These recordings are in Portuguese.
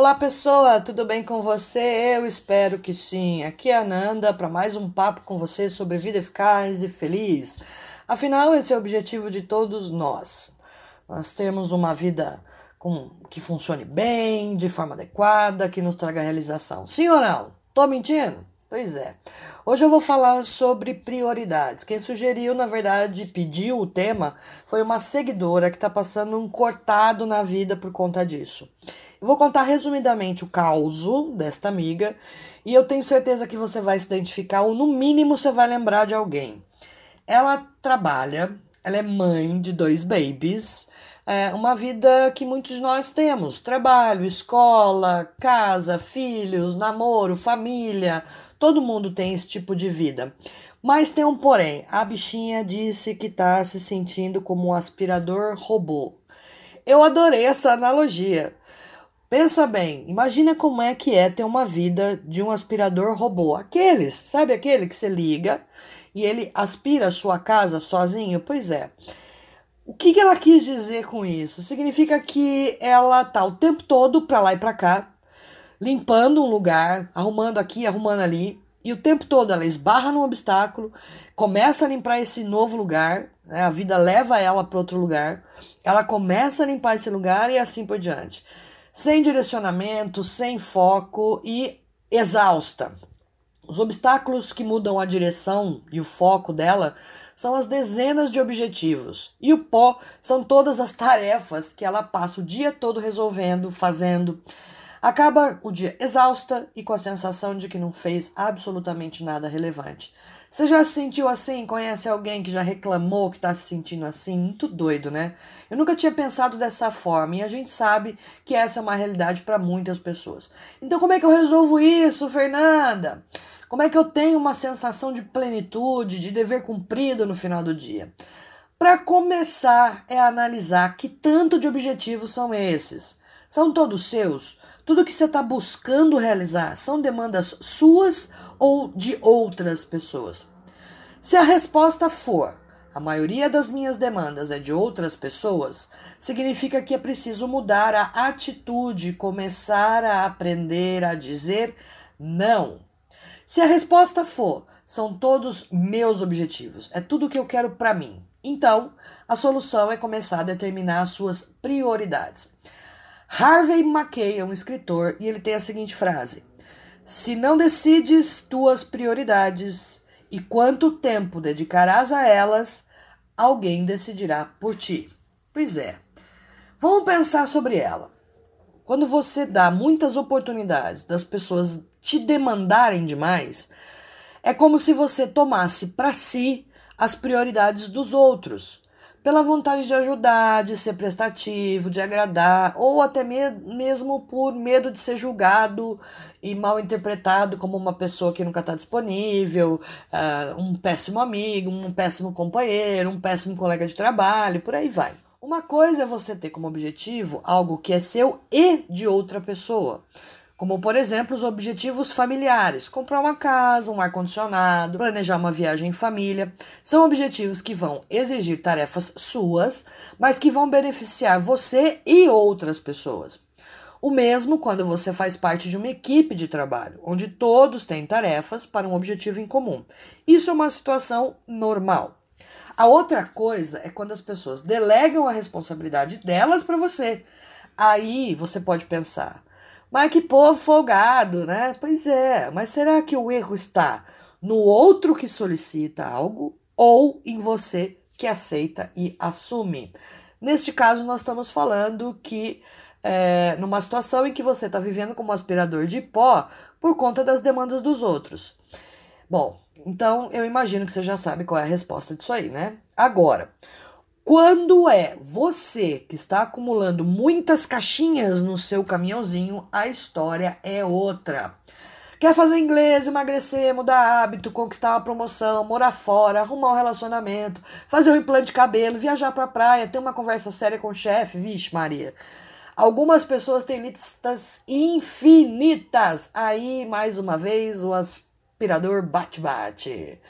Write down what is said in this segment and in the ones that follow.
Olá pessoa, tudo bem com você? Eu espero que sim. Aqui é a Nanda para mais um papo com você sobre vida eficaz e feliz. Afinal, esse é o objetivo de todos nós. Nós temos uma vida com, que funcione bem, de forma adequada, que nos traga realização. Sim ou não? Tô mentindo? Pois é. Hoje eu vou falar sobre prioridades. Quem sugeriu, na verdade, pediu o tema foi uma seguidora que está passando um cortado na vida por conta disso. Vou contar resumidamente o caso desta amiga e eu tenho certeza que você vai se identificar ou no mínimo você vai lembrar de alguém. Ela trabalha, ela é mãe de dois babies, é uma vida que muitos de nós temos: trabalho, escola, casa, filhos, namoro, família. Todo mundo tem esse tipo de vida. Mas tem um porém: a bichinha disse que está se sentindo como um aspirador robô. Eu adorei essa analogia. Pensa bem, imagina como é que é ter uma vida de um aspirador robô. Aqueles, sabe aquele que você liga e ele aspira a sua casa sozinho? Pois é. O que, que ela quis dizer com isso? Significa que ela tá o tempo todo para lá e para cá, limpando um lugar, arrumando aqui, arrumando ali, e o tempo todo ela esbarra num obstáculo, começa a limpar esse novo lugar, né? a vida leva ela para outro lugar, ela começa a limpar esse lugar e assim por diante sem direcionamento, sem foco e exausta. Os obstáculos que mudam a direção e o foco dela são as dezenas de objetivos. E o pó são todas as tarefas que ela passa o dia todo resolvendo, fazendo. Acaba o dia exausta e com a sensação de que não fez absolutamente nada relevante. Você já se sentiu assim? Conhece alguém que já reclamou que está se sentindo assim? Muito doido, né? Eu nunca tinha pensado dessa forma e a gente sabe que essa é uma realidade para muitas pessoas. Então, como é que eu resolvo isso, Fernanda? Como é que eu tenho uma sensação de plenitude, de dever cumprido no final do dia? Para começar, é analisar que tanto de objetivos são esses. São todos seus? Tudo que você está buscando realizar são demandas suas ou de outras pessoas? Se a resposta for a maioria das minhas demandas é de outras pessoas, significa que é preciso mudar a atitude, começar a aprender a dizer não. Se a resposta for são todos meus objetivos, é tudo que eu quero para mim, então a solução é começar a determinar as suas prioridades. Harvey Mackay é um escritor e ele tem a seguinte frase: Se não decides tuas prioridades e quanto tempo dedicarás a elas, alguém decidirá por ti. Pois é. Vamos pensar sobre ela. Quando você dá muitas oportunidades das pessoas te demandarem demais, é como se você tomasse para si as prioridades dos outros pela vontade de ajudar, de ser prestativo, de agradar, ou até me mesmo por medo de ser julgado e mal interpretado como uma pessoa que nunca está disponível, uh, um péssimo amigo, um péssimo companheiro, um péssimo colega de trabalho, por aí vai. Uma coisa é você ter como objetivo algo que é seu e de outra pessoa como por exemplo os objetivos familiares, comprar uma casa, um ar-condicionado, planejar uma viagem em família. São objetivos que vão exigir tarefas suas, mas que vão beneficiar você e outras pessoas. O mesmo quando você faz parte de uma equipe de trabalho, onde todos têm tarefas para um objetivo em comum. Isso é uma situação normal. A outra coisa é quando as pessoas delegam a responsabilidade delas para você. Aí você pode pensar: mas que povo folgado, né? Pois é, mas será que o erro está no outro que solicita algo ou em você que aceita e assume? Neste caso, nós estamos falando que é, numa situação em que você está vivendo como aspirador de pó por conta das demandas dos outros. Bom, então eu imagino que você já sabe qual é a resposta disso aí, né? Agora, quando é você que está acumulando muitas caixinhas no seu caminhãozinho, a história é outra. Quer fazer inglês, emagrecer, mudar hábito, conquistar uma promoção, morar fora, arrumar um relacionamento, fazer um implante de cabelo, viajar pra praia, ter uma conversa séria com o chefe, vixe, Maria. Algumas pessoas têm listas infinitas. Aí, mais uma vez, o aspirador bate-bate.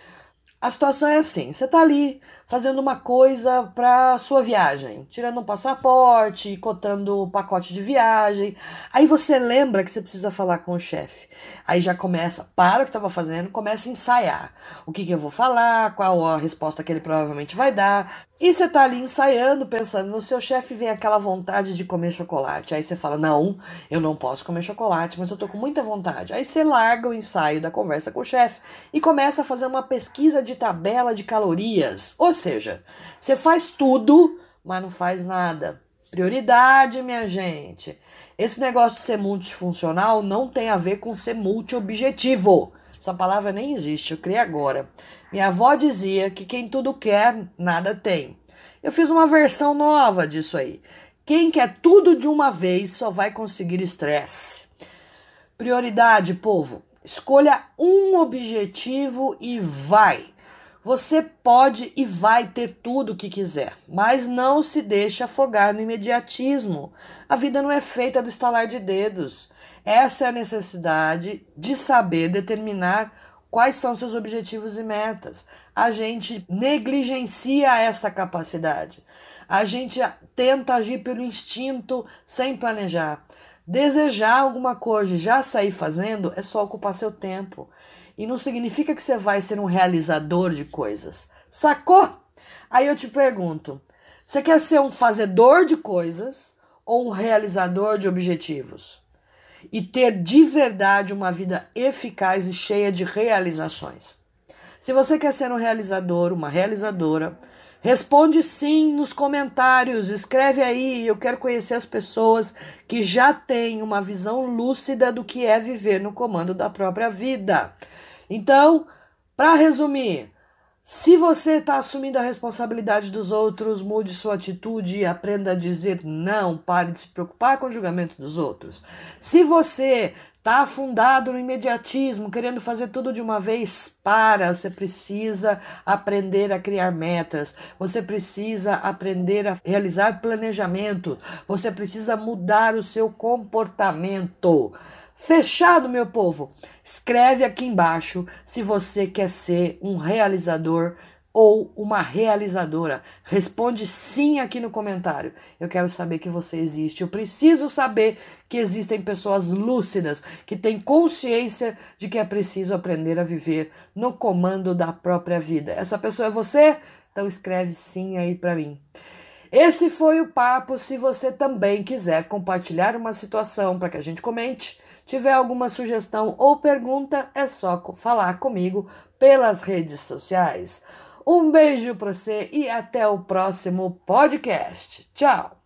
A situação é assim: você tá ali fazendo uma coisa para sua viagem, tirando um passaporte, cotando o pacote de viagem. Aí você lembra que você precisa falar com o chefe. Aí já começa, para o que estava fazendo, começa a ensaiar. O que, que eu vou falar, qual a resposta que ele provavelmente vai dar. E você tá ali ensaiando, pensando no seu chefe, vem aquela vontade de comer chocolate. Aí você fala: Não, eu não posso comer chocolate, mas eu tô com muita vontade. Aí você larga o ensaio da conversa com o chefe e começa a fazer uma pesquisa de tabela de calorias. Ou seja, você faz tudo, mas não faz nada. Prioridade, minha gente. Esse negócio de ser multifuncional não tem a ver com ser multiobjetivo. Essa palavra nem existe, eu criei agora. Minha avó dizia que quem tudo quer, nada tem. Eu fiz uma versão nova disso aí. Quem quer tudo de uma vez só vai conseguir estresse. Prioridade, povo. Escolha um objetivo e vai. Você pode e vai ter tudo o que quiser, mas não se deixe afogar no imediatismo. A vida não é feita do estalar de dedos. Essa é a necessidade de saber determinar quais são seus objetivos e metas. A gente negligencia essa capacidade. A gente tenta agir pelo instinto sem planejar. Desejar alguma coisa e já sair fazendo é só ocupar seu tempo. E não significa que você vai ser um realizador de coisas. Sacou? Aí eu te pergunto: você quer ser um fazedor de coisas ou um realizador de objetivos? E ter de verdade uma vida eficaz e cheia de realizações. Se você quer ser um realizador, uma realizadora, responde sim nos comentários, escreve aí. Eu quero conhecer as pessoas que já têm uma visão lúcida do que é viver no comando da própria vida. Então, para resumir, se você está assumindo a responsabilidade dos outros, mude sua atitude e aprenda a dizer não. Pare de se preocupar com o julgamento dos outros. Se você está afundado no imediatismo, querendo fazer tudo de uma vez, para. Você precisa aprender a criar metas. Você precisa aprender a realizar planejamento. Você precisa mudar o seu comportamento. Fechado, meu povo? Escreve aqui embaixo se você quer ser um realizador ou uma realizadora. Responde sim aqui no comentário. Eu quero saber que você existe. Eu preciso saber que existem pessoas lúcidas que têm consciência de que é preciso aprender a viver no comando da própria vida. Essa pessoa é você? Então escreve sim aí para mim. Esse foi o papo. Se você também quiser compartilhar uma situação para que a gente comente, Tiver alguma sugestão ou pergunta, é só falar comigo pelas redes sociais. Um beijo para você e até o próximo podcast. Tchau!